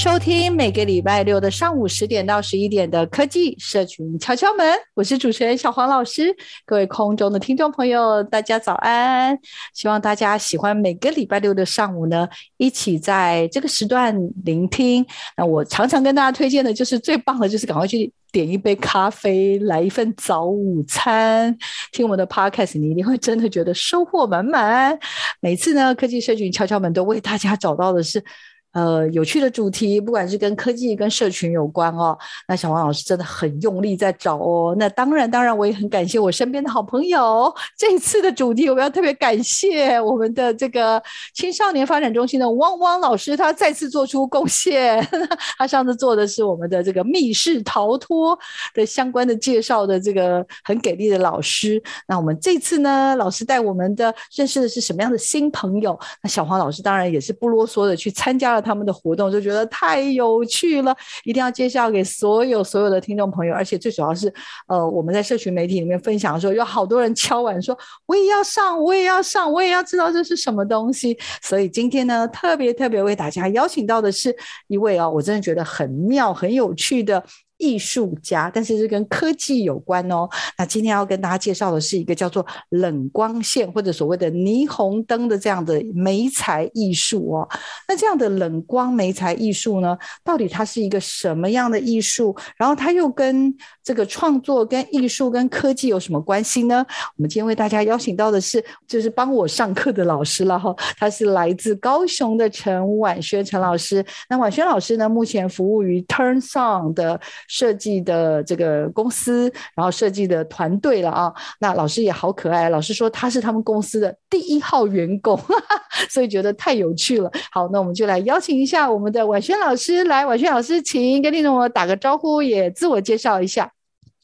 收听每个礼拜六的上午十点到十一点的科技社群敲敲门，我是主持人小黄老师。各位空中的听众朋友，大家早安！希望大家喜欢每个礼拜六的上午呢，一起在这个时段聆听。那我常常跟大家推荐的就是最棒的，就是赶快去点一杯咖啡，来一份早午餐，听我们的 podcast，你一定会真的觉得收获满满。每次呢，科技社群敲敲门都为大家找到的是。呃，有趣的主题，不管是跟科技、跟社群有关哦，那小黄老师真的很用力在找哦。那当然，当然，我也很感谢我身边的好朋友。这一次的主题，我们要特别感谢我们的这个青少年发展中心的汪汪老师，他再次做出贡献。他上次做的是我们的这个密室逃脱的相关的介绍的这个很给力的老师。那我们这次呢，老师带我们的认识的是什么样的新朋友？那小黄老师当然也是不啰嗦的去参加了。他们的活动就觉得太有趣了，一定要介绍给所有所有的听众朋友。而且最主要是，呃，我们在社群媒体里面分享的时候，有好多人敲碗说：“我也要上，我也要上，我也要知道这是什么东西。”所以今天呢，特别特别为大家邀请到的是一位啊，我真的觉得很妙、很有趣的。艺术家，但是是跟科技有关哦。那今天要跟大家介绍的是一个叫做冷光线或者所谓的霓虹灯的这样的媒材艺术哦。那这样的冷光媒材艺术呢，到底它是一个什么样的艺术？然后它又跟这个创作、跟艺术、跟科技有什么关系呢？我们今天为大家邀请到的是，就是帮我上课的老师了哈。他是来自高雄的陈婉萱陈老师。那婉萱老师呢，目前服务于 TurnSong 的。设计的这个公司，然后设计的团队了啊，那老师也好可爱。老师说他是他们公司的第一号员工，哈哈，所以觉得太有趣了。好，那我们就来邀请一下我们的婉萱老师来，婉萱老师，请跟听众们打个招呼，也自我介绍一下。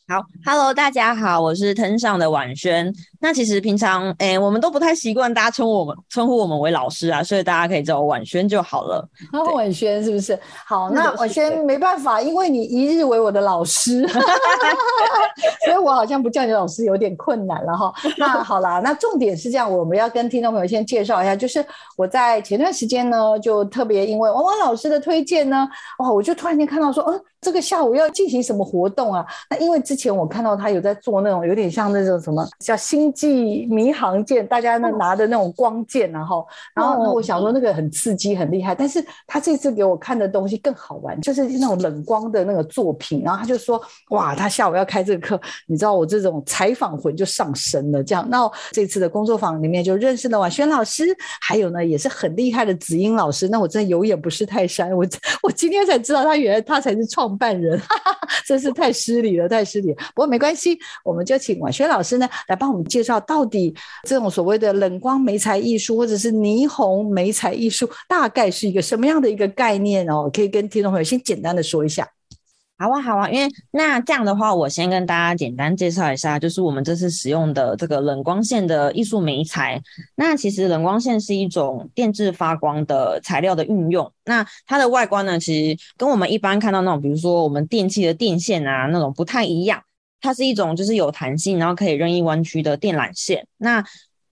好，Hello，大家好，我是藤上的婉萱。那其实平常，哎、欸，我们都不太习惯大家称我们称呼我们为老师啊，所以大家可以叫我婉萱就好了。好，婉萱是不是？好，那婉萱没办法，因为你一日为我的老师，所以我好像不叫你老师有点困难了哈。那好啦，那重点是这样，我们要跟听众朋友先介绍一下，就是我在前段时间呢，就特别因为汪汪老师的推荐呢，哇，我就突然间看到说，嗯，这个下午要进行什么活动啊？那因为之前我看到他有在做那种有点像那种什么叫星。即迷航剑，大家那拿的那种光剑，然后，然后我想说那个很刺激，很厉害。但是他这次给我看的东西更好玩，就是那种冷光的那个作品。然后他就说，哇，他下午要开这个课，你知道我这种采访魂就上身了。这样，那这次的工作坊里面就认识了婉轩老师，还有呢也是很厉害的子英老师。那我真的有眼不识泰山，我 我今天才知道他原来他才是创办人，哈哈，真是太失礼了，太失礼了。不过没关系，我们就请婉轩老师呢来帮我们介绍。到底这种所谓的冷光媒材艺术，或者是霓虹媒材艺术，大概是一个什么样的一个概念哦？可以跟听众朋友先简单的说一下。好啊，好啊，因为那这样的话，我先跟大家简单介绍一下，就是我们这次使用的这个冷光线的艺术媒材。那其实冷光线是一种电致发光的材料的运用。那它的外观呢，其实跟我们一般看到那种，比如说我们电器的电线啊那种不太一样。它是一种就是有弹性，然后可以任意弯曲的电缆线。那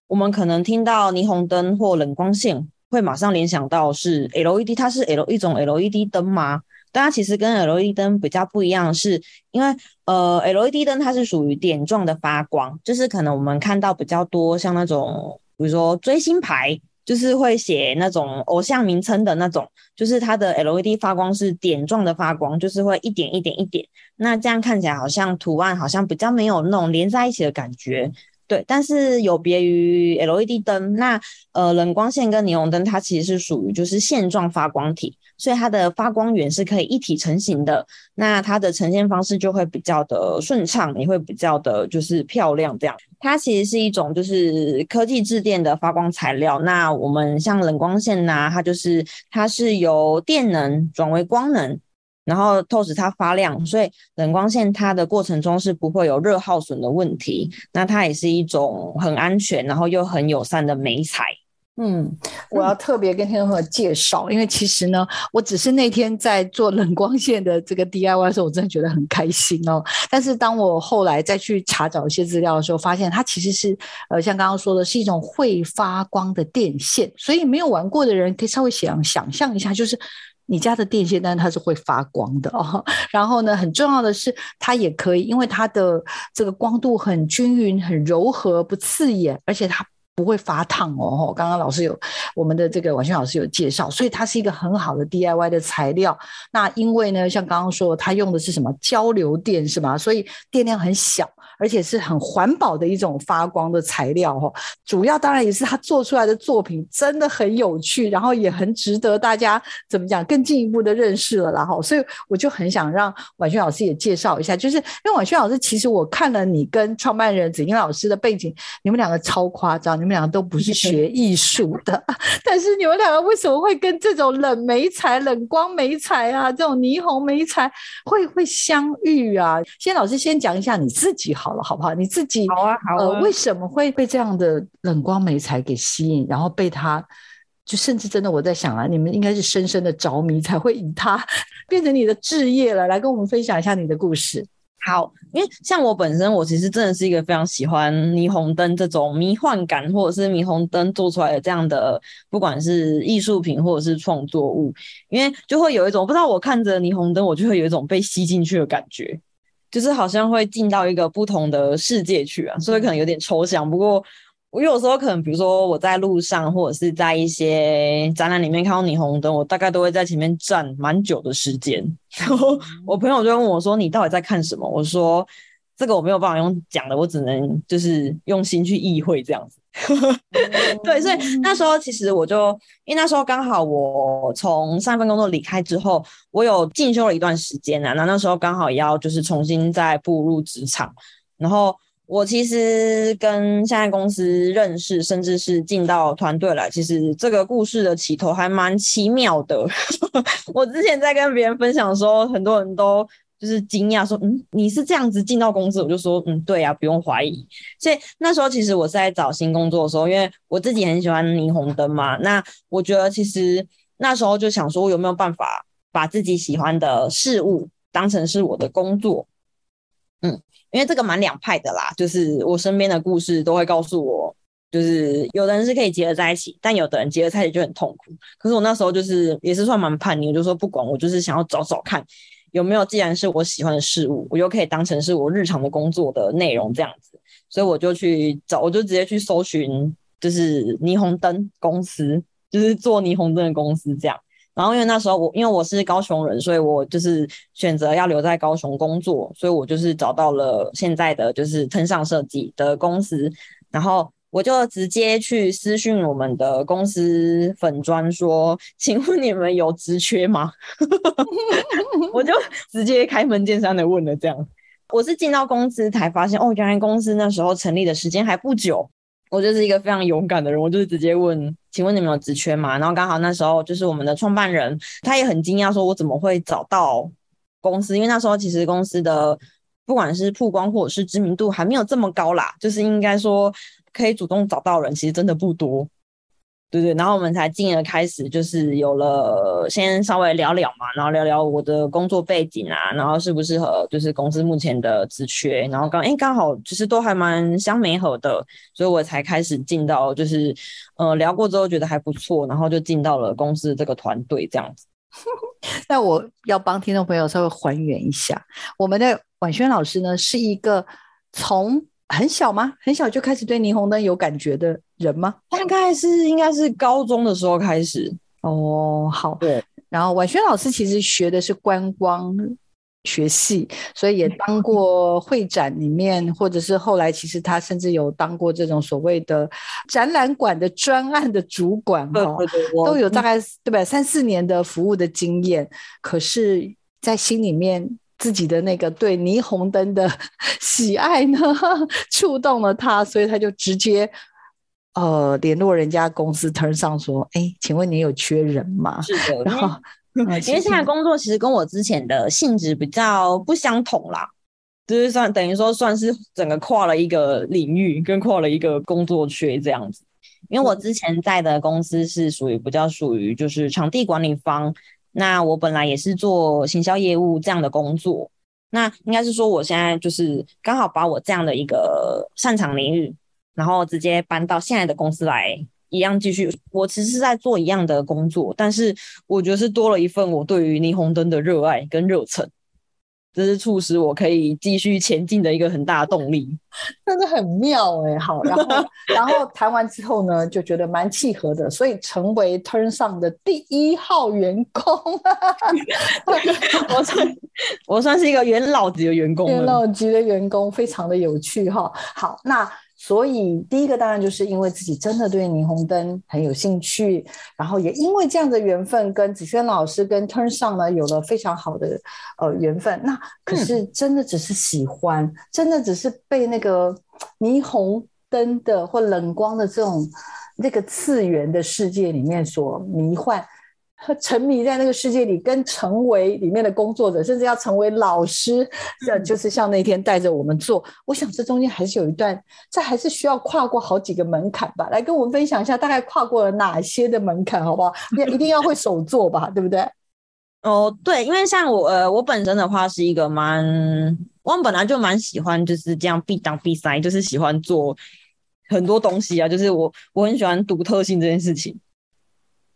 我们可能听到霓虹灯或冷光线，会马上联想到是 LED，它是 L 一种 LED 灯吗？但它其实跟 LED 灯比较不一样，是因为呃 LED 灯它是属于点状的发光，就是可能我们看到比较多像那种比如说锥心牌就是会写那种偶像名称的那种，就是它的 LED 发光是点状的发光，就是会一点一点一点，那这样看起来好像图案好像比较没有那种连在一起的感觉。对，但是有别于 LED 灯，那呃冷光线跟霓虹灯它其实是属于就是线状发光体，所以它的发光源是可以一体成型的，那它的呈现方式就会比较的顺畅，也会比较的就是漂亮这样。它其实是一种就是科技致电的发光材料，那我们像冷光线呐、它就是它是由电能转为光能。然后透使它发亮，所以冷光线它的过程中是不会有热耗损的问题。那它也是一种很安全，然后又很友善的美材。嗯，我要特别跟听众朋友介绍，因为其实呢，我只是那天在做冷光线的这个 DIY 的时候，我真的觉得很开心哦。但是当我后来再去查找一些资料的时候，发现它其实是呃，像刚刚说的是一种会发光的电线。所以没有玩过的人可以稍微想想象一下，就是。你家的电线，但它是会发光的哦。然后呢，很重要的是，它也可以，因为它的这个光度很均匀、很柔和，不刺眼，而且它不会发烫哦。刚刚老师有我们的这个婉萱老师有介绍，所以它是一个很好的 DIY 的材料。那因为呢，像刚刚说，它用的是什么交流电是吗？所以电量很小。而且是很环保的一种发光的材料哈，主要当然也是他做出来的作品真的很有趣，然后也很值得大家怎么讲更进一步的认识了啦哈，所以我就很想让婉萱老师也介绍一下，就是因为婉萱老师其实我看了你跟创办人子英老师的背景，你们两个超夸张，们两个都不是 学艺术的，但是你们两个为什么会跟这种冷媒材、冷光媒材啊，这种霓虹媒材会会相遇啊？先老师先讲一下你自己。好了，好不好？你自己好啊，好啊。呃，为什么会被这样的冷光媒材给吸引？然后被他，就甚至真的我在想啊，你们应该是深深的着迷，才会以他 变成你的置业了。来跟我们分享一下你的故事。好，因为像我本身，我其实真的是一个非常喜欢霓虹灯这种迷幻感，或者是霓虹灯做出来的这样的，不管是艺术品或者是创作物，因为就会有一种不知道，我看着霓虹灯，我就会有一种被吸进去的感觉。就是好像会进到一个不同的世界去啊，所以可能有点抽象。不过我有时候可能，比如说我在路上，或者是在一些展览里面看到霓虹灯，我大概都会在前面站蛮久的时间。然后我朋友就问我说：“你到底在看什么？”我说：“这个我没有办法用讲的，我只能就是用心去意会这样子。” 对，所以那时候其实我就。因为那时候刚好我从上一份工作离开之后，我有进修了一段时间啊，那那时候刚好也要就是重新再步入职场，然后我其实跟现在公司认识，甚至是进到团队来，其实这个故事的起头还蛮奇妙的。我之前在跟别人分享的时候，很多人都。就是惊讶说，嗯，你是这样子进到公司？我就说，嗯，对啊，不用怀疑。所以那时候其实我是在找新工作的时候，因为我自己很喜欢霓虹灯嘛。那我觉得其实那时候就想说，我有没有办法把自己喜欢的事物当成是我的工作？嗯，因为这个蛮两派的啦。就是我身边的故事都会告诉我，就是有的人是可以结合在一起，但有的人结合在一起就很痛苦。可是我那时候就是也是算蛮叛逆，我就说不管，我就是想要找找看。有没有？既然是我喜欢的事物，我又可以当成是我日常的工作的内容这样子，所以我就去找，我就直接去搜寻，就是霓虹灯公司，就是做霓虹灯的公司这样。然后因为那时候我因为我是高雄人，所以我就是选择要留在高雄工作，所以我就是找到了现在的就是腾上设计的公司，然后。我就直接去私讯我们的公司粉砖说，请问你们有职缺吗？我就直接开门见山的问了这样。我是进到公司才发现，哦，原来公司那时候成立的时间还不久。我就是一个非常勇敢的人，我就是直接问，请问你们有职缺吗？然后刚好那时候就是我们的创办人，他也很惊讶，说我怎么会找到公司？因为那时候其实公司的不管是曝光或者是知名度还没有这么高啦，就是应该说。可以主动找到人，其实真的不多，对对。然后我们才进而开始，就是有了先稍微聊聊嘛，然后聊聊我的工作背景啊，然后适不适合，就是公司目前的职缺。然后刚哎刚好其实都还蛮相美合的，所以我才开始进到，就是呃聊过之后觉得还不错，然后就进到了公司这个团队这样子。那我要帮听众朋友稍微还原一下，我们的婉萱老师呢是一个从很小吗？很小就开始对霓虹灯有感觉的人吗？大概是应该是高中的时候开始。哦，好。对。然后婉萱老师其实学的是观光学系，所以也当过会展里面，或者是后来其实他甚至有当过这种所谓的展览馆的专案的主管哈，都有大概对吧？三四年的服务的经验。可是，在心里面自己的那个对霓虹灯的 喜爱呢，触动了他，所以他就直接呃联络人家公司 turn 上说：“哎，请问你有缺人吗？”是的，然后。因为现在工作其实跟我之前的性质比较不相同啦，就是算等于说算是整个跨了一个领域，跟跨了一个工作区这样子。因为我之前在的公司是属于比较属于就是场地管理方，那我本来也是做行销业务这样的工作，那应该是说我现在就是刚好把我这样的一个擅长领域，然后直接搬到现在的公司来。一样继续，我其实是在做一样的工作，但是我觉得是多了一份我对于霓虹灯的热爱跟热忱，这是促使我可以继续前进的一个很大的动力。真的很妙哎、欸，好，然后 然后谈完之后呢，就觉得蛮契合的，所以成为 Turn 上的第一号员工。我算我算是一个元老级的员工，元老级的员工非常的有趣哈。好，那。所以，第一个当然就是因为自己真的对霓虹灯很有兴趣，然后也因为这样的缘分，跟子轩老师跟 Turn 上呢有了非常好的呃缘分。那可是真的只是喜欢，嗯、真的只是被那个霓虹灯的或冷光的这种那个次元的世界里面所迷幻。沉迷在那个世界里，跟成为里面的工作者，甚至要成为老师，这就是像那天带着我们做。我想这中间还是有一段，这还是需要跨过好几个门槛吧。来跟我们分享一下，大概跨过了哪些的门槛，好不好？一定要会手做吧，对不对？哦，对，因为像我，呃，我本身的话是一个蛮，我本来就蛮喜欢就是这样必当必塞，就是喜欢做很多东西啊，就是我我很喜欢独特性这件事情。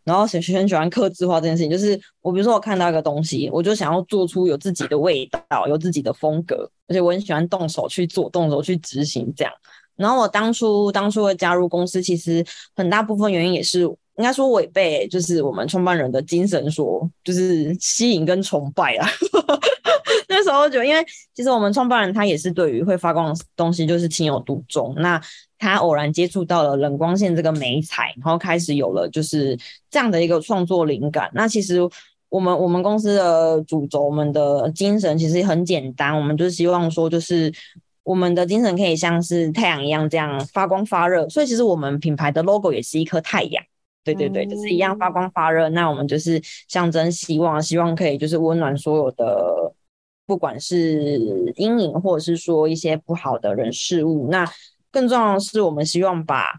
然后很喜欢刻字化这件事情，就是我比如说我看到一个东西，我就想要做出有自己的味道，有自己的风格，而且我很喜欢动手去做，动手去执行这样。然后我当初当初会加入公司，其实很大部分原因也是应该说违背，就是我们创办人的精神所，就是吸引跟崇拜啊。那时候就因为其实我们创办人他也是对于会发光的东西就是情有独钟，那。他偶然接触到了冷光线这个媒材，然后开始有了就是这样的一个创作灵感。那其实我们我们公司的主轴，我们的精神其实很简单，我们就是希望说，就是我们的精神可以像是太阳一样这样发光发热。所以其实我们品牌的 logo 也是一颗太阳，对对对，就是一样发光发热。那我们就是象征希望，希望可以就是温暖所有的，不管是阴影或者是说一些不好的人事物。那更重要的是，我们希望把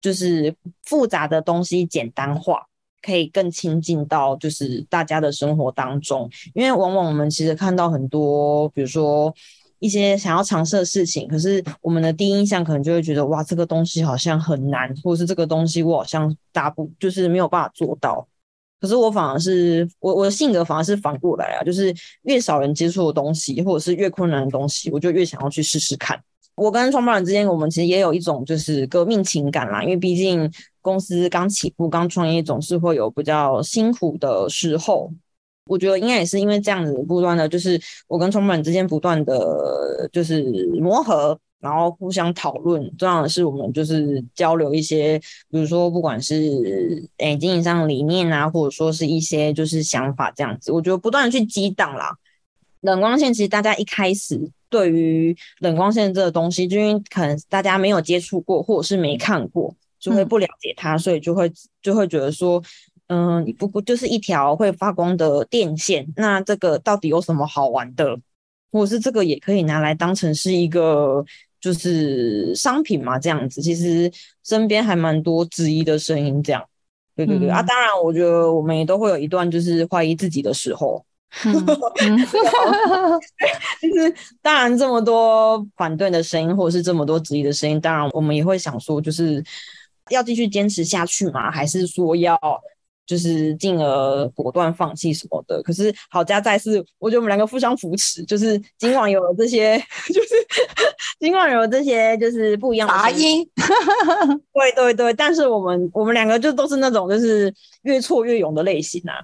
就是复杂的东西简单化，可以更亲近到就是大家的生活当中。因为往往我们其实看到很多，比如说一些想要尝试的事情，可是我们的第一印象可能就会觉得，哇，这个东西好像很难，或者是这个东西我好像达不，就是没有办法做到。可是我反而是我我的性格反而是反过来啊，就是越少人接触的东西，或者是越困难的东西，我就越想要去试试看。我跟创办人之间，我们其实也有一种就是革命情感啦，因为毕竟公司刚起步、刚创业，总是会有比较辛苦的时候。我觉得应该也是因为这样子，不断的就是我跟创办人之间不断的就是磨合，然后互相讨论。重要的是，我们就是交流一些，比如说不管是诶经营上的理念啊，或者说是一些就是想法这样子。我觉得不断的去激荡啦。冷光线其实大家一开始。对于冷光线这个东西，就因为可能大家没有接触过，或者是没看过，就会不了解它，嗯、所以就会就会觉得说，嗯，你不过就是一条会发光的电线，那这个到底有什么好玩的？或者是这个也可以拿来当成是一个就是商品嘛？这样子，其实身边还蛮多质疑的声音，这样，对对对、嗯、啊，当然，我觉得我们也都会有一段就是怀疑自己的时候。嗯嗯、就是当然，这么多反对的声音，或者是这么多质疑的声音，当然我们也会想说，就是要继续坚持下去嘛？还是说要就是进而果断放弃什么的。可是好家在是，我觉得我们两个互相扶持，就是尽管有了这些，就是尽管有了这些，就是不一样的杂音。对对对，但是我们我们两个就都是那种就是越挫越勇的类型啊。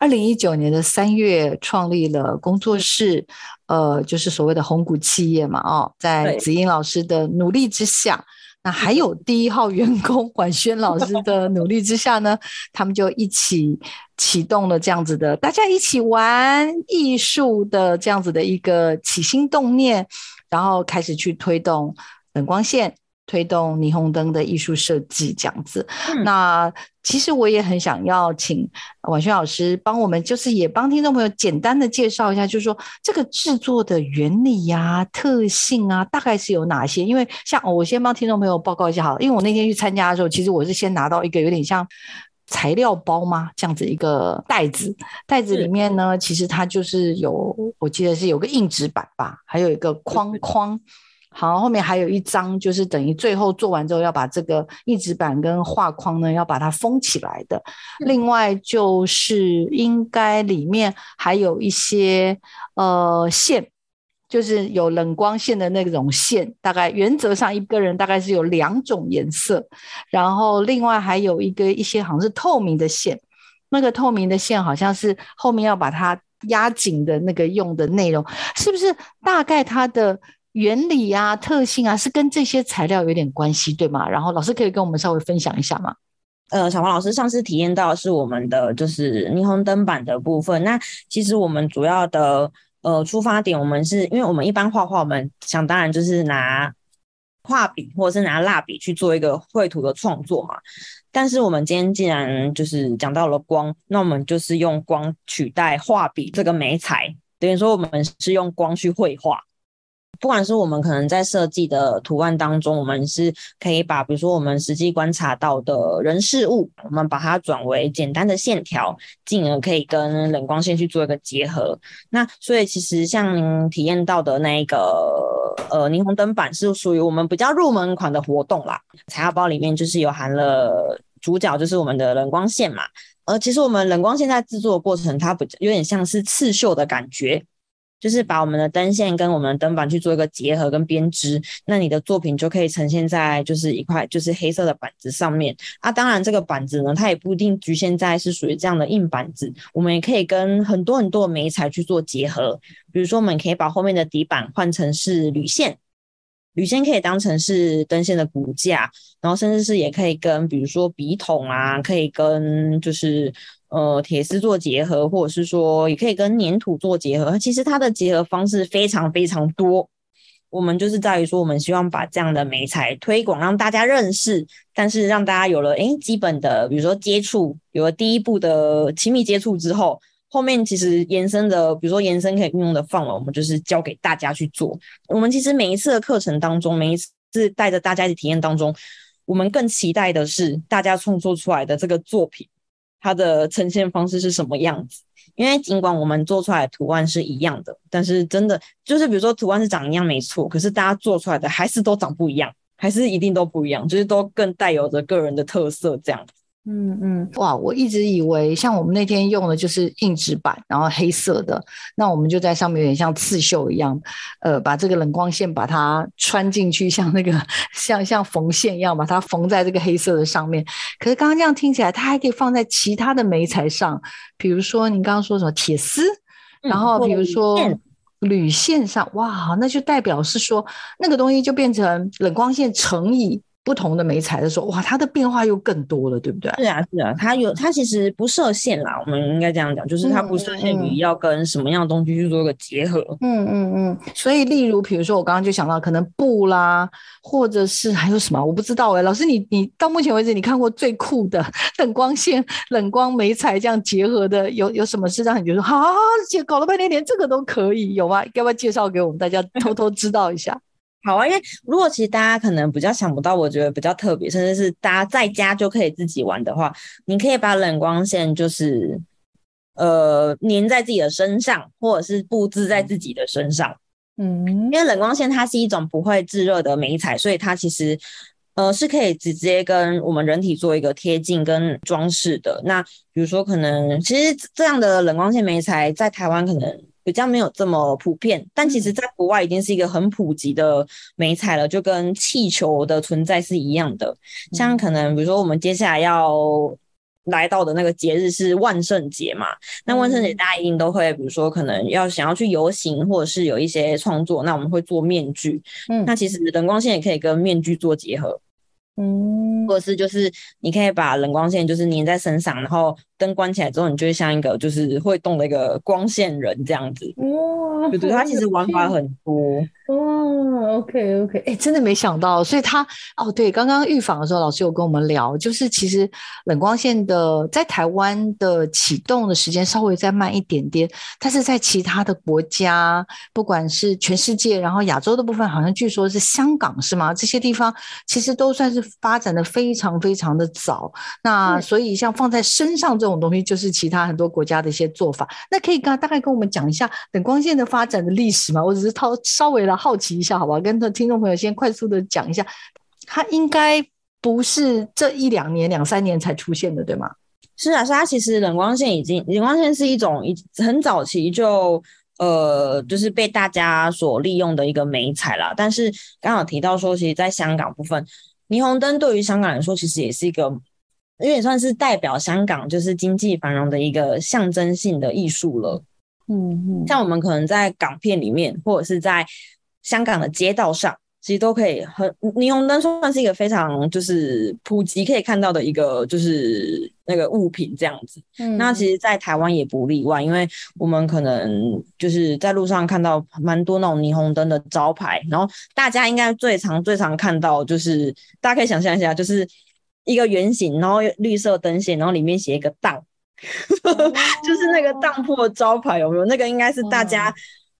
二零一九年的三月创立了工作室，呃，就是所谓的红谷企业嘛，哦，在子英老师的努力之下，那还有第一号员工管轩老师的努力之下呢，他们就一起启动了这样子的，大家一起玩艺术的这样子的一个起心动念，然后开始去推动冷光线。推动霓虹灯的艺术设计这样子，嗯、那其实我也很想要请婉萱老师帮我们，就是也帮听众朋友简单的介绍一下，就是说这个制作的原理呀、啊、特性啊，大概是有哪些？因为像我先帮听众朋友报告一下好了，因为我那天去参加的时候，其实我是先拿到一个有点像材料包嘛，这样子一个袋子，袋子里面呢，其实它就是有，我记得是有个硬纸板吧，还有一个框框。好，后面还有一张，就是等于最后做完之后要把这个硬纸板跟画框呢，要把它封起来的。另外就是应该里面还有一些呃线，就是有冷光线的那种线，大概原则上一个人大概是有两种颜色。然后另外还有一个一些好像是透明的线，那个透明的线好像是后面要把它压紧的那个用的内容，是不是？大概它的。原理啊，特性啊，是跟这些材料有点关系，对吗？然后老师可以跟我们稍微分享一下吗？呃，小黄老师上次体验到是我们的就是霓虹灯板的部分。那其实我们主要的呃出发点，我们是因为我们一般画画，我们想当然就是拿画笔或者是拿蜡笔去做一个绘图的创作嘛。但是我们今天既然就是讲到了光，那我们就是用光取代画笔这个媒材，等于说我们是用光去绘画。不管是我们可能在设计的图案当中，我们是可以把，比如说我们实际观察到的人事物，我们把它转为简单的线条，进而可以跟冷光线去做一个结合。那所以其实像您体验到的那个呃霓虹灯板是属于我们比较入门款的活动啦。材料包里面就是有含了主角，就是我们的冷光线嘛。而其实我们冷光线在制作的过程，它不有点像是刺绣的感觉。就是把我们的灯线跟我们的灯板去做一个结合跟编织，那你的作品就可以呈现在就是一块就是黑色的板子上面啊。当然，这个板子呢，它也不一定局限在是属于这样的硬板子，我们也可以跟很多很多的媒材去做结合。比如说，我们可以把后面的底板换成是铝线，铝线可以当成是灯线的骨架，然后甚至是也可以跟比如说笔筒啊，可以跟就是。呃，铁丝做结合，或者是说也可以跟粘土做结合。其实它的结合方式非常非常多。我们就是在于说，我们希望把这样的媒材推广，让大家认识，但是让大家有了诶基本的，比如说接触，有了第一步的亲密接触之后，后面其实延伸的，比如说延伸可以运用的范围，我们就是交给大家去做。我们其实每一次的课程当中，每一次带着大家一起体验当中，我们更期待的是大家创作出来的这个作品。它的呈现方式是什么样子？因为尽管我们做出来的图案是一样的，但是真的就是，比如说图案是长一样没错，可是大家做出来的还是都长不一样，还是一定都不一样，就是都更带有着个人的特色这样。嗯嗯，哇！我一直以为像我们那天用的就是硬纸板，然后黑色的，那我们就在上面有点像刺绣一样，呃，把这个冷光线把它穿进去，像那个像像缝线一样，把它缝在这个黑色的上面。可是刚刚这样听起来，它还可以放在其他的媒材上，比如说您刚刚说什么铁丝，然后比如说铝线上，哇，那就代表是说那个东西就变成冷光线乘以。不同的媒材的时候，哇，它的变化又更多了，对不对？是啊，是啊，它有，它其实不设限啦。我们应该这样讲，就是它不设限于要跟什么样的东西去做一个结合。嗯嗯嗯。所以，例如，比如说，我刚刚就想到，可能布啦，或者是还有什么，我不知道哎、欸。老师你，你你到目前为止，你看过最酷的冷光线、冷光媒材这样结合的，有有什么是让你觉得，好，姐搞了半天连这个都可以，有吗？要不要介绍给我们大家偷偷知道一下？好啊，因为如果其实大家可能比较想不到，我觉得比较特别，甚至是大家在家就可以自己玩的话，你可以把冷光线就是呃粘在自己的身上，或者是布置在自己的身上。嗯，因为冷光线它是一种不会制热的媒材，所以它其实呃，是可以直接跟我们人体做一个贴近跟装饰的。那比如说，可能其实这样的冷光线媒材在台湾可能比较没有这么普遍，但其实在国外已经是一个很普及的美彩了，就跟气球的存在是一样的。像可能比如说，我们接下来要来到的那个节日是万圣节嘛，那万圣节大家一定都会，比如说可能要想要去游行，或者是有一些创作，那我们会做面具。嗯，那其实冷光线也可以跟面具做结合。嗯，或者是就是你可以把冷光线就是粘在身上，然后灯关起来之后，你就会像一个就是会动的一个光线人这样子。哇，对对，它其实玩法很多。哦，OK OK，哎、欸，真的没想到，所以他哦，对，刚刚预防的时候，老师有跟我们聊，就是其实冷光线的在台湾的启动的时间稍微再慢一点点，但是在其他的国家，不管是全世界，然后亚洲的部分，好像据说是香港是吗？这些地方其实都算是发展的非常非常的早。那所以像放在身上这种东西，就是其他很多国家的一些做法。那可以刚大概跟我们讲一下冷光线的发展的历史吗？我只是掏稍微的。好奇一下，好不好？跟听众朋友先快速的讲一下，它应该不是这一两年、两三年才出现的，对吗？是啊，是它其实冷光线已经，冷光线是一种一很早期就呃，就是被大家所利用的一个媒材啦。但是刚好提到说，其实在香港部分，霓虹灯对于香港来说，其实也是一个有点算是代表香港就是经济繁荣的一个象征性的艺术了。嗯嗯，像我们可能在港片里面，或者是在香港的街道上，其实都可以很霓虹灯算是一个非常就是普及可以看到的一个就是那个物品这样子。嗯，那其实，在台湾也不例外，因为我们可能就是在路上看到蛮多那种霓虹灯的招牌，然后大家应该最常最常看到就是大家可以想象一下，就是一个圆形，然后绿色灯线，然后里面写一个当，就是那个当铺的招牌有没有？那个应该是大家。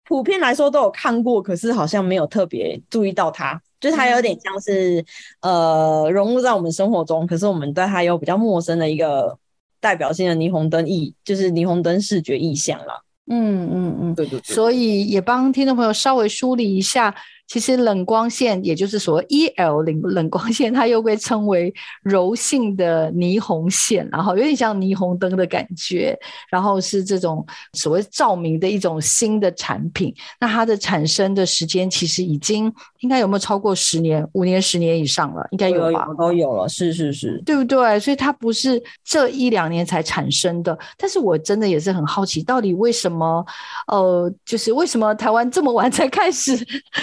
普遍来说都有看过，可是好像没有特别注意到它，就是它有点像是呃融入在我们生活中，可是我们对它有比较陌生的一个代表性的霓虹灯意，就是霓虹灯视觉意象啦。嗯嗯嗯，对对对。所以也帮听众朋友稍微梳理一下。其实冷光线，也就是所谓 EL 冷冷光线，它又被称为柔性的霓虹线，然后有点像霓虹灯的感觉，然后是这种所谓照明的一种新的产品。那它的产生的时间其实已经应该有没有超过十年、五年、十年以上了？应该有吧？都有了，是是是，对不对？所以它不是这一两年才产生的。但是我真的也是很好奇，到底为什么？呃，就是为什么台湾这么晚才开始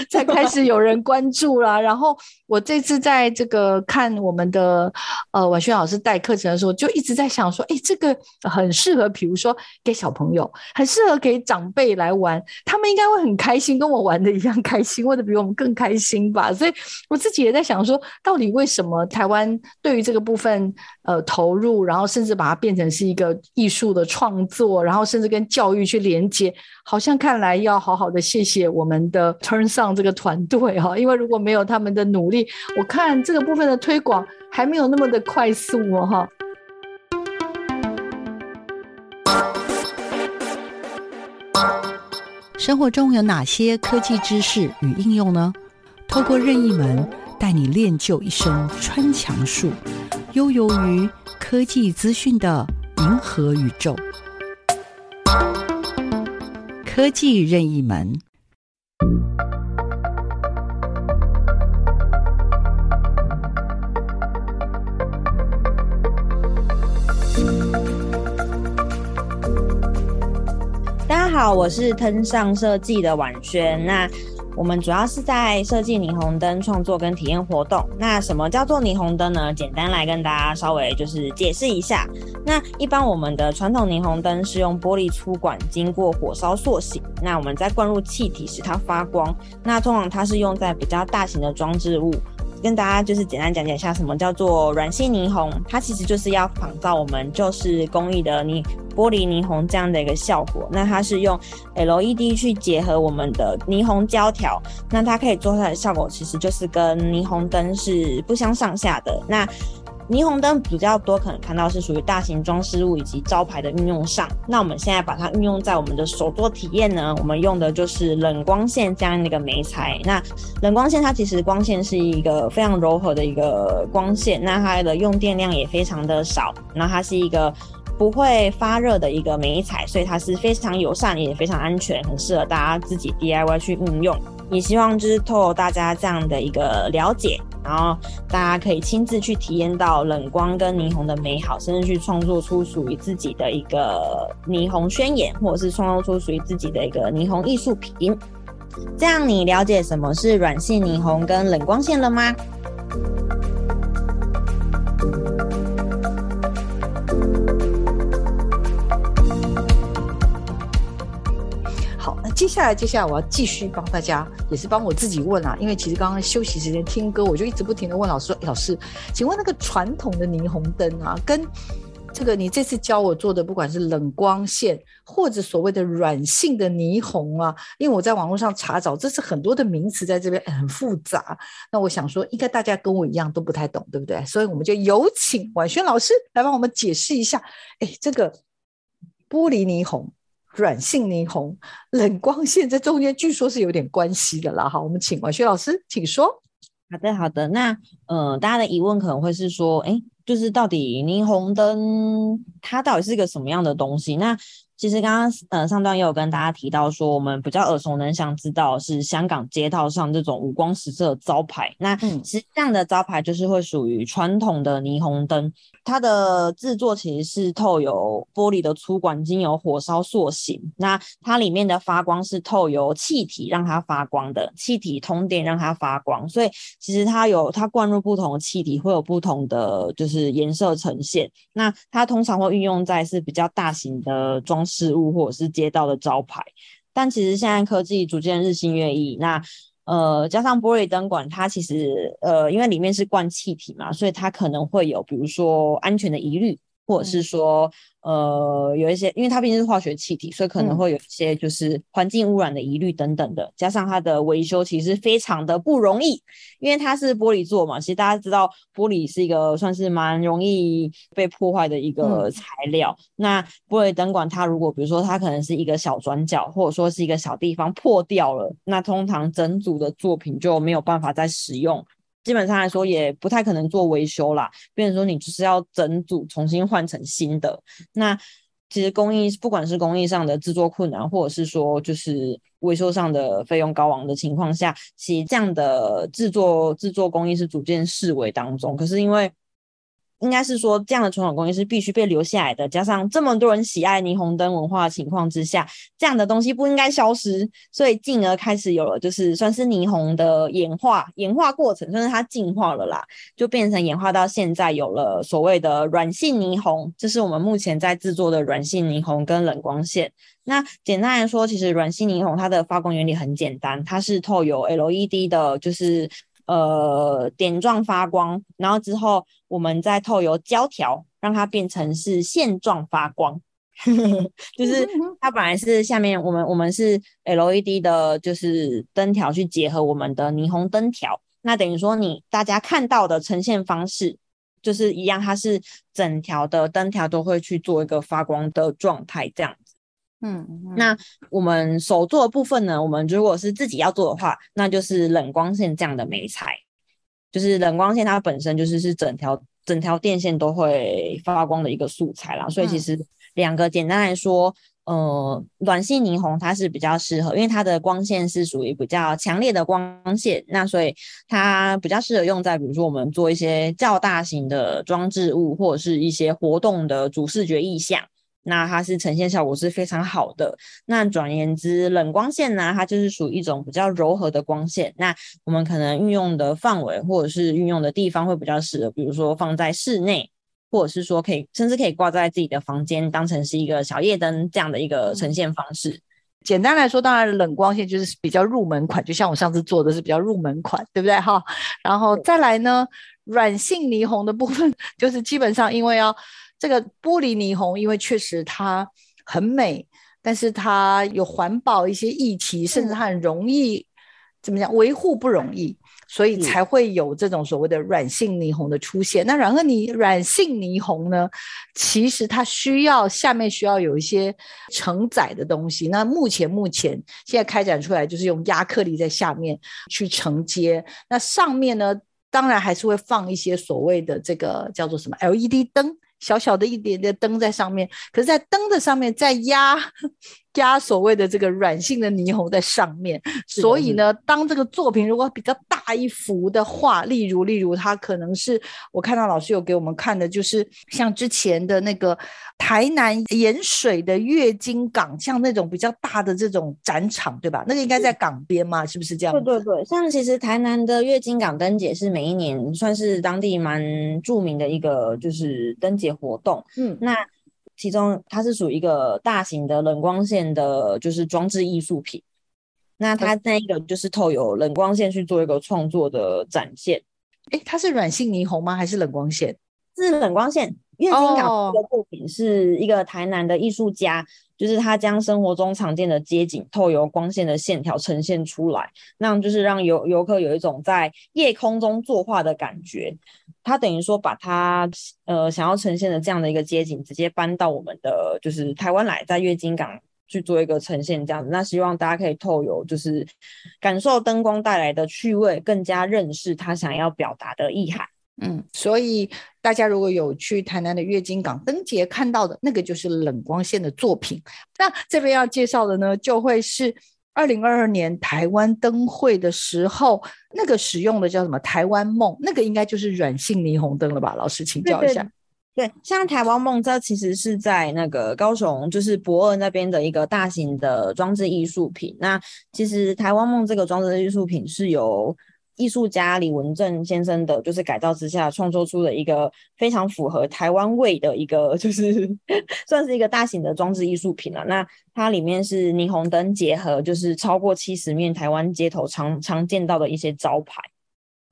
才？开始有人关注啦，然后我这次在这个看我们的呃婉萱老师带课程的时候，就一直在想说，哎，这个很适合，比如说给小朋友，很适合给长辈来玩，他们应该会很开心，跟我玩的一样开心，或者比我们更开心吧。所以我自己也在想说，到底为什么台湾对于这个部分呃投入，然后甚至把它变成是一个艺术的创作，然后甚至跟教育去连接，好像看来要好好的谢谢我们的 Turn Sound 这个。团队哈，因为如果没有他们的努力，我看这个部分的推广还没有那么的快速哦哈。生活中有哪些科技知识与应用呢？透过任意门带你练就一身穿墙术，悠游于科技资讯的银河宇宙。科技任意门，大家好，我是腾上设计的婉萱。那。我们主要是在设计霓虹灯创作跟体验活动。那什么叫做霓虹灯呢？简单来跟大家稍微就是解释一下。那一般我们的传统霓虹灯是用玻璃粗管经过火烧塑形，那我们再灌入气体使它发光。那通常它是用在比较大型的装置物。跟大家就是简单讲解一下什么叫做软性霓虹，它其实就是要仿造我们就是工艺的霓玻璃霓虹这样的一个效果。那它是用 LED 去结合我们的霓虹胶条，那它可以做出来的效果其实就是跟霓虹灯是不相上下的。那霓虹灯比较多，可能看到是属于大型装饰物以及招牌的运用上。那我们现在把它运用在我们的手作体验呢，我们用的就是冷光线这样的一个媒材。那冷光线它其实光线是一个非常柔和的一个光线，那它的用电量也非常的少，那它是一个不会发热的一个美彩，所以它是非常友善也非常安全，很适合大家自己 DIY 去运用。也希望就是透过大家这样的一个了解，然后大家可以亲自去体验到冷光跟霓虹的美好，甚至去创作出属于自己的一个霓虹宣言，或者是创作出属于自己的一个霓虹艺术品。这样你了解什么是软性霓虹跟冷光线了吗？接下来，接下来我要继续帮大家，也是帮我自己问啊。因为其实刚刚休息时间听歌，我就一直不停的问老师说：“老师，请问那个传统的霓虹灯啊，跟这个你这次教我做的，不管是冷光线或者所谓的软性的霓虹啊，因为我在网络上查找，这是很多的名词在这边 很复杂。那我想说，应该大家跟我一样都不太懂，对不对？所以我们就有请婉瑄老师来帮我们解释一下。哎，这个玻璃霓虹。”软性霓虹、冷光线在中间据说是有点关系的啦。好，我们请王学老师，请说。好的，好的。那呃，大家的疑问可能会是说，哎，就是到底霓虹灯它到底是一个什么样的东西？那其实刚刚呃上段也有跟大家提到说，我们比较耳熟能详知道是香港街道上这种五光十色的招牌。那其实这样的招牌就是会属于传统的霓虹灯，它的制作其实是透由玻璃的粗管经由火烧塑形。那它里面的发光是透由气体让它发光的，气体通电让它发光。所以其实它有它灌入不同的气体会有不同的就是颜色呈现。那它通常会运用在是比较大型的装事物或者是街道的招牌，但其实现在科技逐渐日新月异，那呃加上玻璃灯管，它其实呃因为里面是灌气体嘛，所以它可能会有比如说安全的疑虑，或者是说。呃，有一些，因为它毕竟是化学气体，所以可能会有一些就是环境污染的疑虑等等的。嗯、加上它的维修其实非常的不容易，因为它是玻璃做嘛。其实大家知道，玻璃是一个算是蛮容易被破坏的一个材料。嗯、那玻璃灯管它如果比如说它可能是一个小转角，或者说是一个小地方破掉了，那通常整组的作品就没有办法再使用。基本上来说也不太可能做维修啦，变成说你就是要整组重新换成新的。那其实工艺不管是工艺上的制作困难，或者是说就是维修上的费用高昂的情况下，其实这样的制作制作工艺是逐渐式微当中。可是因为应该是说，这样的传统工艺是必须被留下来的。加上这么多人喜爱霓虹灯文化的情况之下，这样的东西不应该消失，所以进而开始有了，就是算是霓虹的演化演化过程，算是它进化了啦，就变成演化到现在有了所谓的软性霓虹，这是我们目前在制作的软性霓虹跟冷光线。那简单来说，其实软性霓虹它的发光原理很简单，它是透有 LED 的，就是。呃，点状发光，然后之后我们再透由胶条让它变成是线状发光，就是 它本来是下面我们我们是 LED 的，就是灯条去结合我们的霓虹灯条，那等于说你大家看到的呈现方式就是一样，它是整条的灯条都会去做一个发光的状态，这样。嗯，那我们手做的部分呢？我们如果是自己要做的话，那就是冷光线这样的媒材，就是冷光线它本身就是是整条整条电线都会发光的一个素材啦。所以其实两个简单来说，呃，软性霓虹它是比较适合，因为它的光线是属于比较强烈的光线，那所以它比较适合用在比如说我们做一些较大型的装置物或者是一些活动的主视觉意象。那它是呈现效果是非常好的。那转言之，冷光线呢，它就是属于一种比较柔和的光线。那我们可能运用的范围或者是运用的地方会比较适合，比如说放在室内，或者是说可以甚至可以挂在自己的房间，当成是一个小夜灯这样的一个呈现方式。简单来说，当然冷光线就是比较入门款，就像我上次做的是比较入门款，对不对哈？然后再来呢，软性霓虹的部分 就是基本上因为要。这个玻璃霓虹，因为确实它很美，但是它有环保一些议题，甚至它很容易怎么讲维护不容易，所以才会有这种所谓的软性霓虹的出现。那然后你软性霓虹呢，其实它需要下面需要有一些承载的东西。那目前目前现在开展出来就是用压克力在下面去承接，那上面呢，当然还是会放一些所谓的这个叫做什么 LED 灯，小小的一点点灯在上面。可是，在灯的上面再压。加所谓的这个软性的霓虹在上面，所以呢，当这个作品如果比较大一幅的话，例如例如它可能是我看到老师有给我们看的，就是像之前的那个台南盐水的月津港，像那种比较大的这种展场，对吧？那个应该在港边嘛，是不是这样？对对对，像其实台南的月津港灯节是每一年算是当地蛮著名的一个就是灯节活动，嗯，那。其中它是属于一个大型的冷光线的，就是装置艺术品。那它那一个就是透有冷光线去做一个创作的展现。诶，它是软性霓虹吗？还是冷光线？是冷光线。月津港这个作品是一个台南的艺术家。Oh. 就是他将生活中常见的街景透由光线的线条呈现出来，那样就是让游游客有一种在夜空中作画的感觉。他等于说把他呃想要呈现的这样的一个街景直接搬到我们的就是台湾来，在月津港去做一个呈现这样子。那希望大家可以透由就是感受灯光带来的趣味，更加认识他想要表达的意涵。嗯，所以大家如果有去台南的月津港灯节看到的那个，就是冷光线的作品。那这边要介绍的呢，就会是二零二二年台湾灯会的时候，那个使用的叫什么？台湾梦，那个应该就是软性霓虹灯了吧？老师请教一下。对，对，对，像台湾梦，这其实是在那个高雄，就是博二那边的一个大型的装置艺术品。那其实台湾梦这个装置艺术品是由艺术家李文正先生的，就是改造之下创作出的一个非常符合台湾味的一个，就是算是一个大型的装置艺术品了。那它里面是霓虹灯结合，就是超过七十面台湾街头常常见到的一些招牌，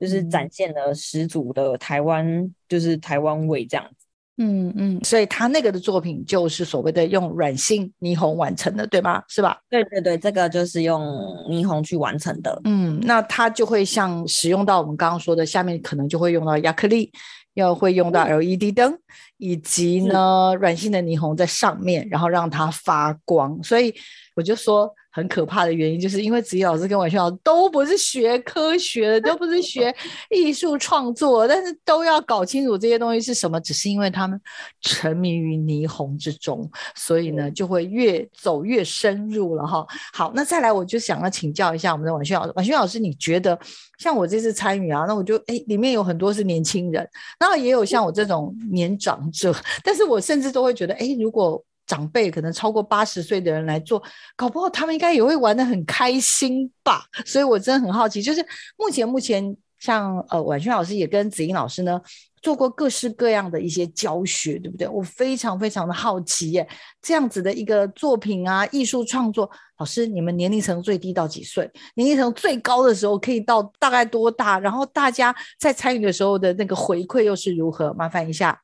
就是展现了十足的台湾，就是台湾味这样子。嗯嗯，所以他那个的作品就是所谓的用软性霓虹完成的，对吗？是吧？对对对，这个就是用霓虹去完成的。嗯，那它就会像使用到我们刚刚说的，下面可能就会用到亚克力，要会用到 LED 灯，以及呢软性的霓虹在上面，然后让它发光。所以我就说。很可怕的原因，就是因为子怡老师跟婉萱老师都不是学科学的，都不是学 艺术创作，但是都要搞清楚这些东西是什么。只是因为他们沉迷于霓虹之中，所以呢，就会越走越深入了哈。好，那再来，我就想要请教一下我们的婉萱老师。婉萱老师，你觉得像我这次参与啊，那我就哎，里面有很多是年轻人，然后也有像我这种年长者，但是我甚至都会觉得，哎，如果长辈可能超过八十岁的人来做，搞不好他们应该也会玩得很开心吧。所以我真的很好奇，就是目前目前像呃婉萱老师也跟子英老师呢做过各式各样的一些教学，对不对？我非常非常的好奇耶，这样子的一个作品啊，艺术创作，老师你们年龄层最低到几岁？年龄层最高的时候可以到大概多大？然后大家在参与的时候的那个回馈又是如何？麻烦一下。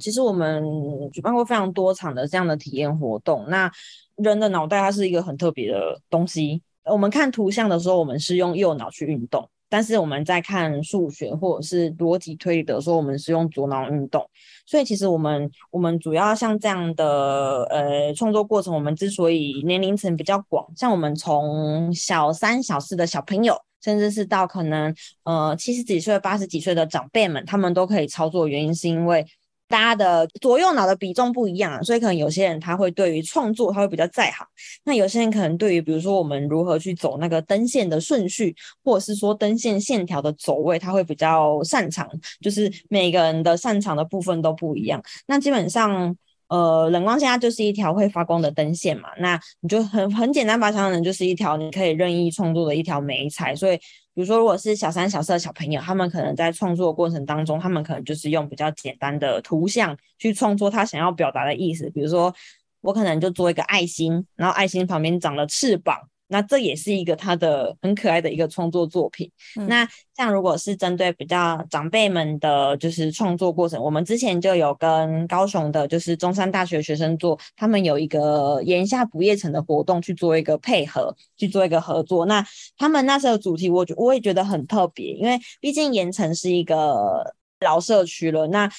其实我们举办过非常多场的这样的体验活动。那人的脑袋它是一个很特别的东西。我们看图像的时候，我们是用右脑去运动；但是我们在看数学或者是逻辑推理的时候，我们是用左脑运动。所以其实我们我们主要像这样的呃创作过程，我们之所以年龄层比较广，像我们从小三、小四的小朋友，甚至是到可能呃七十几岁、八十几岁的长辈们，他们都可以操作。原因是因为大家的左右脑的比重不一样，所以可能有些人他会对于创作他会比较在行，那有些人可能对于比如说我们如何去走那个灯线的顺序，或者是说灯线线条的走位，他会比较擅长，就是每个人的擅长的部分都不一样。那基本上，呃，冷光线它就是一条会发光的灯线嘛，那你就很很简单把它想成就是一条你可以任意创作的一条美材，所以。比如说，如果是小三、小四的小朋友，他们可能在创作过程当中，他们可能就是用比较简单的图像去创作他想要表达的意思。比如说，我可能就做一个爱心，然后爱心旁边长了翅膀，那这也是一个他的很可爱的一个创作作品。嗯、那像如果是针对比较长辈们的，就是创作过程，我们之前就有跟高雄的，就是中山大学学生做，他们有一个盐夏不夜城的活动去做一个配合，去做一个合作。那他们那时候主题，我觉我也觉得很特别，因为毕竟盐城是一个老社区了。那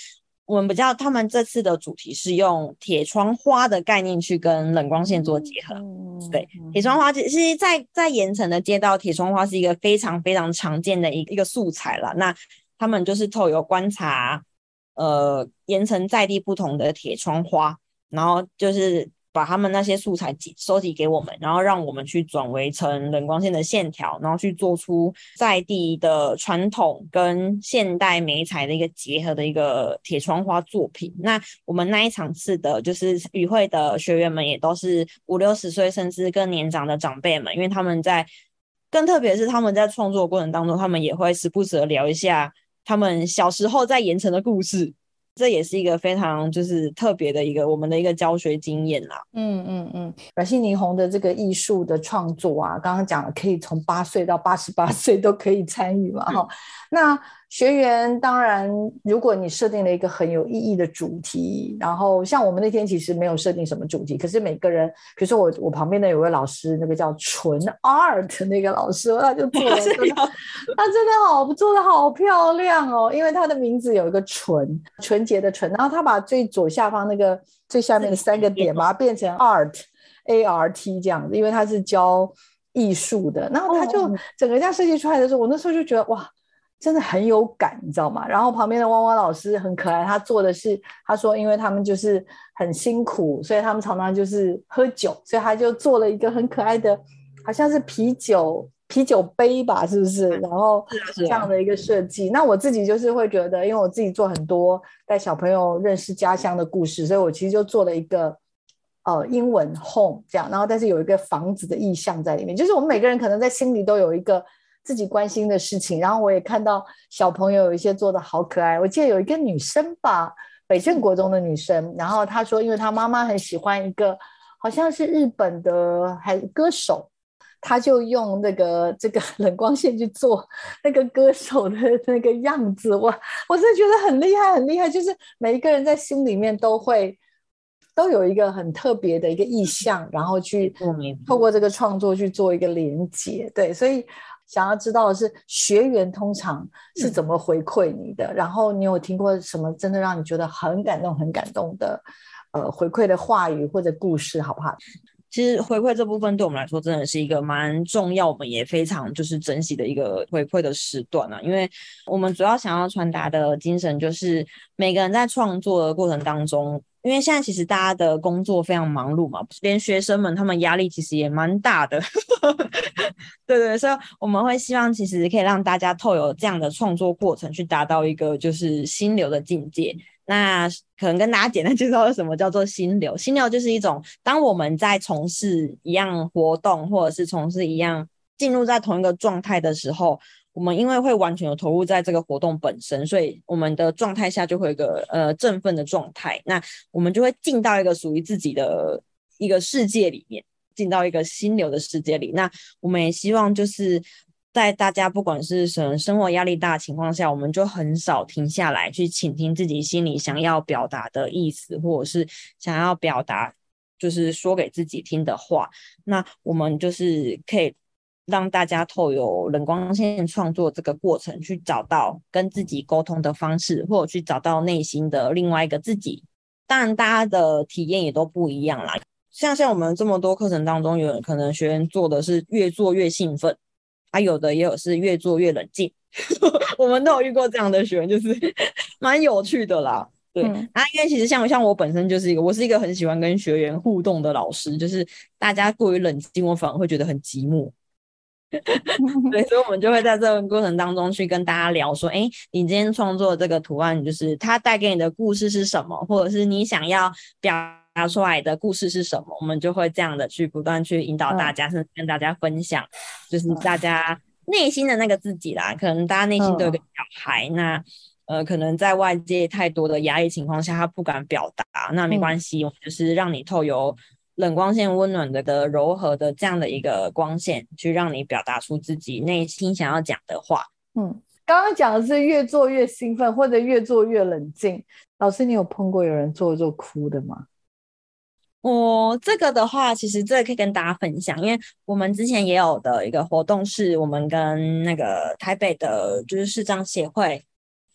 我们比较，他们这次的主题是用铁窗花的概念去跟冷光线做结合。嗯、对，铁窗花其实，在在盐城的街道，铁窗花是一个非常非常常见的一个一个素材了。那他们就是透过观察，呃，盐城在地不同的铁窗花，然后就是。把他们那些素材集收集给我们，然后让我们去转为成冷光线的线条，然后去做出在地的传统跟现代媒材的一个结合的一个铁窗花作品。那我们那一场次的，就是与会的学员们也都是五六十岁甚至更年长的长辈们，因为他们在更特别是他们在创作过程当中，他们也会时不时的聊一下他们小时候在盐城的故事。这也是一个非常就是特别的一个我们的一个教学经验啦。嗯嗯嗯，阮信霓虹的这个艺术的创作啊，刚刚讲了，可以从八岁到八十八岁都可以参与嘛，哈、嗯。那学员当然，如果你设定了一个很有意义的主题，然后像我们那天其实没有设定什么主题，可是每个人，比如说我我旁边的有位老师，那个叫纯 art 那个老师，他就做了 他真的好做的好漂亮哦，因为他的名字有一个纯，纯洁的纯，然后他把最左下方那个最下面的三个点把它变成 art A R T 这样子，因为他是教艺术的，然后他就整个这样设计出来的时候，我那时候就觉得哇。真的很有感，你知道吗？然后旁边的汪汪老师很可爱，他做的是，他说，因为他们就是很辛苦，所以他们常常就是喝酒，所以他就做了一个很可爱的，好像是啤酒啤酒杯吧，是不是？然后这样的一个设计。那我自己就是会觉得，因为我自己做很多带小朋友认识家乡的故事，所以我其实就做了一个呃英文 home 这样，然后但是有一个房子的意象在里面，就是我们每个人可能在心里都有一个。自己关心的事情，然后我也看到小朋友有一些做的好可爱。我记得有一个女生吧，北镇国中的女生，然后她说，因为她妈妈很喜欢一个好像是日本的还歌手，她就用那个这个 冷光线去做那个歌手的 那个样子。哇，我真的觉得很厉害，很厉害。就是每一个人在心里面都会都有一个很特别的一个意象，然后去透过这个创作去做一个连接。对，所以。想要知道的是学员通常是怎么回馈你的，嗯、然后你有听过什么真的让你觉得很感动、很感动的呃回馈的话语或者故事，好不好？其实回馈这部分对我们来说真的是一个蛮重要，我们也非常就是珍惜的一个回馈的时段啊，因为我们主要想要传达的精神就是每个人在创作的过程当中。因为现在其实大家的工作非常忙碌嘛，连学生们他们压力其实也蛮大的，对对，所以我们会希望其实可以让大家透过这样的创作过程去达到一个就是心流的境界。那可能跟大家简单介绍什么叫做心流，心流就是一种当我们在从事一样活动或者是从事一样进入在同一个状态的时候。我们因为会完全的投入在这个活动本身，所以我们的状态下就会有一个呃振奋的状态。那我们就会进到一个属于自己的一个世界里面，进到一个心流的世界里。那我们也希望就是在大家不管是什么生活压力大的情况下，我们就很少停下来去倾听自己心里想要表达的意思，或者是想要表达就是说给自己听的话。那我们就是可以。让大家透过冷光线创作这个过程，去找到跟自己沟通的方式，或者去找到内心的另外一个自己。当然，大家的体验也都不一样啦。像像我们这么多课程当中，有可能学员做的是越做越兴奋，啊、有的也有是越做越冷静。我们都有遇过这样的学员，就是 蛮有趣的啦。对、嗯、啊，因为其实像像我本身就是一个，我是一个很喜欢跟学员互动的老师，就是大家过于冷静，我反而会觉得很寂寞。对，所以我们就会在这个过程当中去跟大家聊说，哎，你今天创作的这个图案，就是它带给你的故事是什么，或者是你想要表达出来的故事是什么，我们就会这样的去不断去引导大家，甚至跟大家分享，就是大家内心的那个自己啦。可能大家内心都有个小孩，那呃，可能在外界太多的压抑情况下，他不敢表达，那没关系，我们就是让你透由。冷光线温暖的的柔和的这样的一个光线，去让你表达出自己内心想要讲的话。嗯，刚刚讲的是越做越兴奋，或者越做越冷静。老师，你有碰过有人做做哭的吗？我这个的话，其实这个可以跟大家分享，因为我们之前也有的一个活动，是我们跟那个台北的，就是视障协会，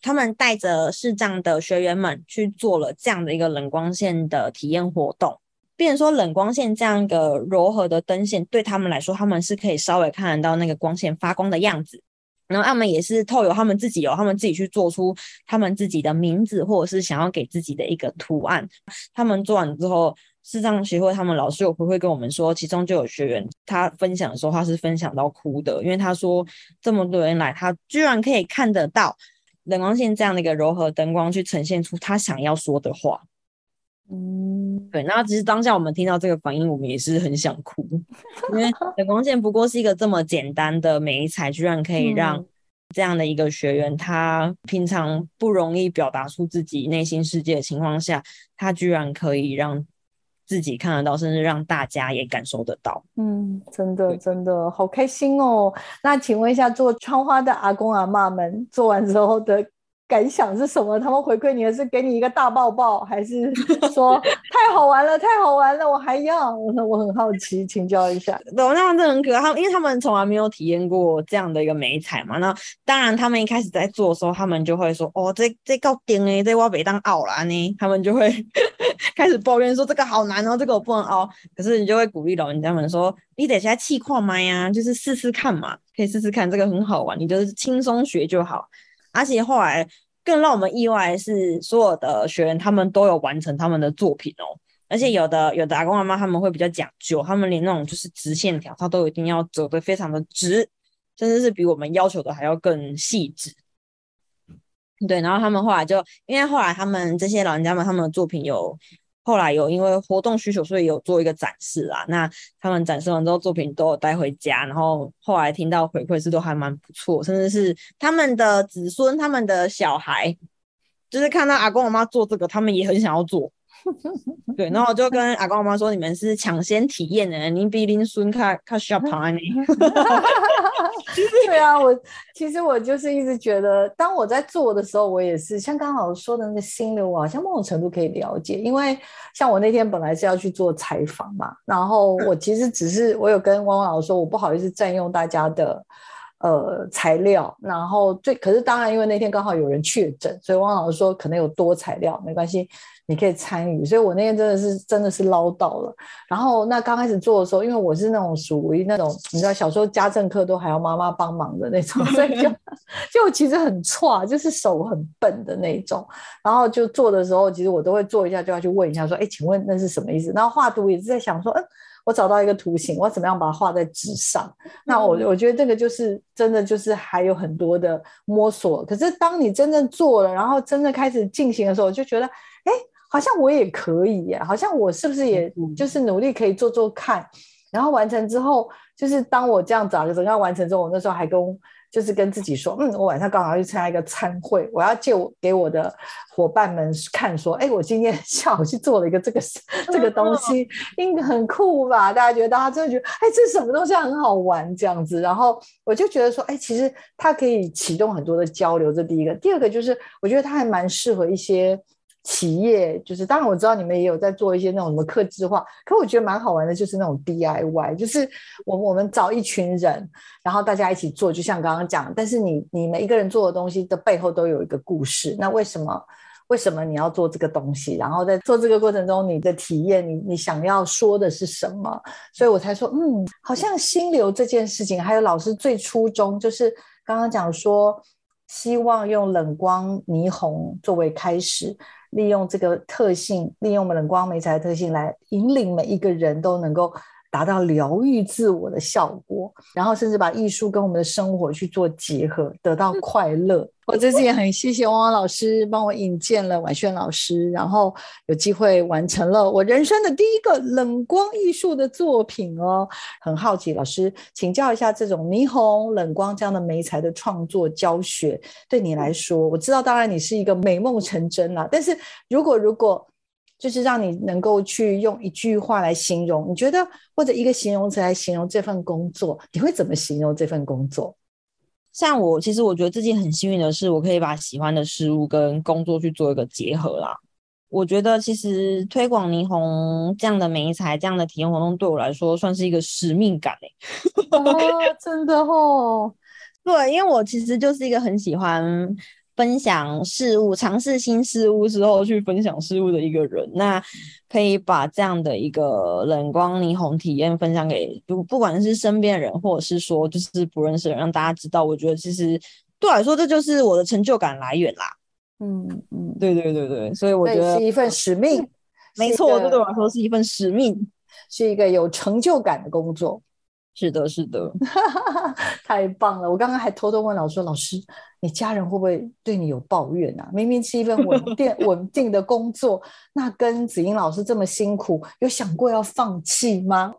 他们带着视障的学员们去做了这样的一个冷光线的体验活动。变成说冷光线这样一个柔和的灯线，对他们来说，他们是可以稍微看得到那个光线发光的样子。然后他们也是透过他们自己有他们自己去做出他们自己的名字，或者是想要给自己的一个图案。他们做完之后，视障协会他们老师有会会跟我们说，其中就有学员他分享的时候，他是分享到哭的，因为他说这么多人来，他居然可以看得到冷光线这样的一个柔和灯光，去呈现出他想要说的话。嗯，对，那其实当下我们听到这个反应，我们也是很想哭，因为 冷光线不过是一个这么简单的美彩，居然可以让这样的一个学员，他平常不容易表达出自己内心世界的情况下，他居然可以让自己看得到，甚至让大家也感受得到。嗯，真的真的好开心哦。那请问一下，做窗花的阿公阿嬷们做完之后的感想是什么？他们回馈你的是给你一个大抱抱，还是 说太好玩了，太好玩了，我还要？我我很好奇，请教一下。对，那真的很可爱，他们因为他们从来没有体验过这样的一个美彩嘛。那当然，他们一开始在做的时候，他们就会说：“哦，这这够顶诶，这我别当熬了呢。”他们就会开始抱怨说：“这个好难哦，这个我不能熬。”可是你就会鼓励老人家们说：“你得先气矿麦呀，就是试试看嘛，可以试试看，这个很好玩，你就是轻松学就好。”而且后来更让我们意外的是，所有的学员他们都有完成他们的作品哦。而且有的有的阿公阿妈他们会比较讲究，他们连那种就是直线条，他都一定要走得非常的直，甚至是比我们要求的还要更细致。对，然后他们后来就因为后来他们这些老人家们他们的作品有。后来有因为活动需求，所以有做一个展示啦。那他们展示完之后，作品都有带回家。然后后来听到回馈是都还蛮不错，甚至是他们的子孙、他们的小孩，就是看到阿公阿妈做这个，他们也很想要做。对，然后我就跟阿公阿妈说：“你们是抢先体验的，你比林孙看看需要跑呢。”对啊，我其实我就是一直觉得，当我在做的时候，我也是像刚刚老师说的那个心流啊，像某种程度可以了解，因为像我那天本来是要去做采访嘛，然后我其实只是我有跟汪汪老师说，我不好意思占用大家的。呃，材料，然后最可是当然，因为那天刚好有人确诊，所以汪老师说可能有多材料，没关系，你可以参与。所以我那天真的是真的是捞到了。然后那刚开始做的时候，因为我是那种属于那种你知道，小时候家政课都还要妈妈帮忙的那种，所以就 就其实很差，就是手很笨的那种。然后就做的时候，其实我都会做一下，就要去问一下说，哎，请问那是什么意思？然后画图也是在想说，嗯。我找到一个图形，我怎么样把它画在纸上？那我我觉得这个就是真的，就是还有很多的摸索。可是当你真正做了，然后真正开始进行的时候，我就觉得，哎，好像我也可以耶，好像我是不是也就是努力可以做做看？然后完成之后，就是当我这样找个整个完成之后，我那时候还跟。就是跟自己说，嗯，我晚上刚好要去参加一个餐会，我要借我给我的伙伴们看，说，哎，我今天 下午去做了一个这个这个东西，应该很酷吧？大家觉得，大家真的觉得，哎，这是什么东西很好玩这样子。然后我就觉得说，哎，其实它可以启动很多的交流，这第一个。第二个就是，我觉得它还蛮适合一些。企业就是，当然我知道你们也有在做一些那种什么客制化，可我觉得蛮好玩的，就是那种 DIY，就是我我们找一群人，然后大家一起做，就像刚刚讲，但是你你每一个人做的东西的背后都有一个故事，那为什么为什么你要做这个东西？然后在做这个过程中，你的体验，你你想要说的是什么？所以我才说，嗯，好像心流这件事情，还有老师最初衷，就是刚刚讲说，希望用冷光霓虹作为开始。利用这个特性，利用我们冷光媒材的特性来引领每一个人都能够达到疗愈自我的效果，然后甚至把艺术跟我们的生活去做结合，得到快乐。我这次也很谢谢汪汪老师帮我引荐了婉瑄老师，然后有机会完成了我人生的第一个冷光艺术的作品哦。很好奇，老师请教一下，这种霓虹冷光这样的媒材的创作教学，对你来说，我知道当然你是一个美梦成真啦，但是如果如果就是让你能够去用一句话来形容，你觉得或者一个形容词来形容这份工作，你会怎么形容这份工作？像我，其实我觉得自己很幸运的是，我可以把喜欢的事物跟工作去做一个结合啦。我觉得其实推广霓虹这样的美材、这样的体验活动，对我来说算是一个使命感哎、欸。哦，真的哦，对，因为我其实就是一个很喜欢。分享事物，尝试新事物之后去分享事物的一个人，那可以把这样的一个冷光霓虹体验分享给不不管是身边的人，或者是说就是不认识的人，让大家知道。我觉得其实对我来说，这就是我的成就感来源啦。嗯嗯，对对对对，所以我觉得是一份使命，没错，这对我来说是一份使命，是一个有成就感的工作。是的，是的，太棒了！我刚刚还偷偷问老师：“老师，你家人会不会对你有抱怨啊？明明是一份稳定 稳定的工作，那跟子英老师这么辛苦，有想过要放弃吗？”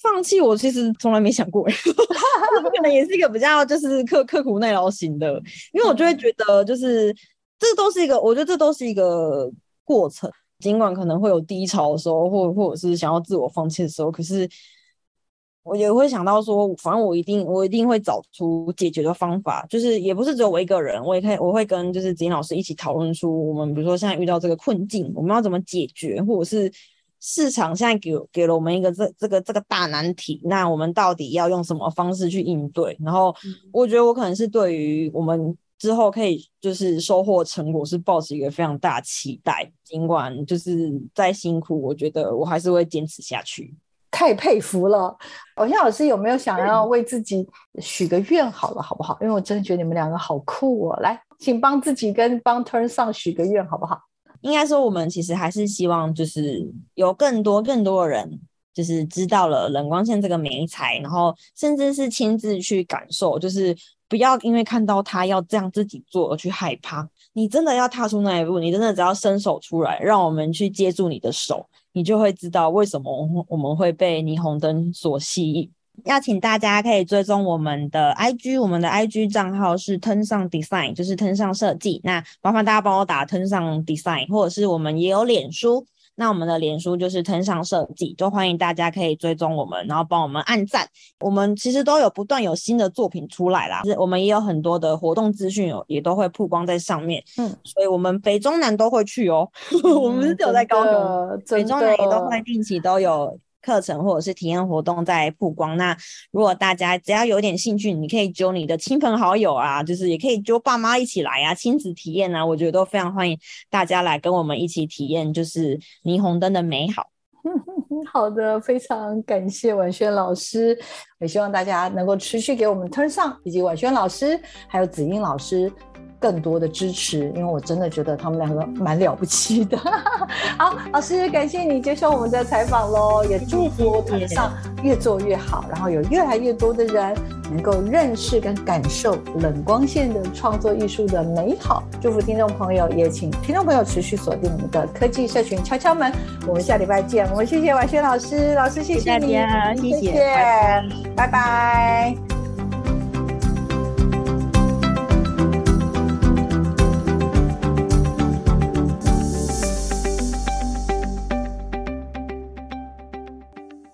放弃，我其实从来没想过。可能也是一个比较就是刻刻苦耐劳型的，因为我就会觉得，就是这都是一个，我觉得这都是一个过程。尽管可能会有低潮的时候，或或者是想要自我放弃的时候，可是。我也会想到说，反正我一定我一定会找出解决的方法，就是也不是只有我一个人，我也可以我会跟就是子英老师一起讨论出我们比如说现在遇到这个困境，我们要怎么解决，或者是市场现在给给了我们一个这这个这个大难题，那我们到底要用什么方式去应对？然后我觉得我可能是对于我们之后可以就是收获成果是抱持一个非常大期待，尽管就是再辛苦，我觉得我还是会坚持下去。太佩服了，偶像老师有没有想要为自己许个愿？好了，好不好？因为我真的觉得你们两个好酷哦。来，请帮自己跟帮 Turn 上许个愿，好不好？应该说，我们其实还是希望，就是有更多更多的人，就是知道了冷光线这个媒材，然后甚至是亲自去感受，就是不要因为看到他要这样自己做而去害怕。你真的要踏出那一步，你真的只要伸手出来，让我们去接住你的手。你就会知道为什么我们会被霓虹灯所吸引。要请大家可以追踪我们的 IG，我们的 IG 账号是 Turn 上 Design，就是 Turn 上设计。那麻烦大家帮我打 Turn 上 Design，或者是我们也有脸书。那我们的脸书就是 Turn 上设计，都欢迎大家可以追踪我们，然后帮我们按赞。我们其实都有不断有新的作品出来啦，我们也有很多的活动资讯哦，也都会曝光在上面。嗯，所以我们北中南都会去哦。嗯、我们是有在高雄，北中南也都会定期都有。课程或者是体验活动在曝光，那如果大家只要有点兴趣，你可以揪你的亲朋好友啊，就是也可以揪爸妈一起来啊，亲子体验啊，我觉得都非常欢迎大家来跟我们一起体验，就是霓虹灯的美好。好的，非常感谢婉瑄老师，也希望大家能够持续给我们 Turn 上以及婉瑄老师还有子英老师。更多的支持，因为我真的觉得他们两个蛮了不起的。好，老师，感谢你接受我们的采访喽，也祝福 Turn 上越做越好，然后有越来越多的人能够认识跟感受冷光线的创作艺术的美好。祝福听众朋友，也请听众朋友持续锁定我们的科技社群敲敲门。我们下礼拜见。我们谢谢婉瑄老师，老师谢谢你，谢谢，谢谢，拜拜。拜拜。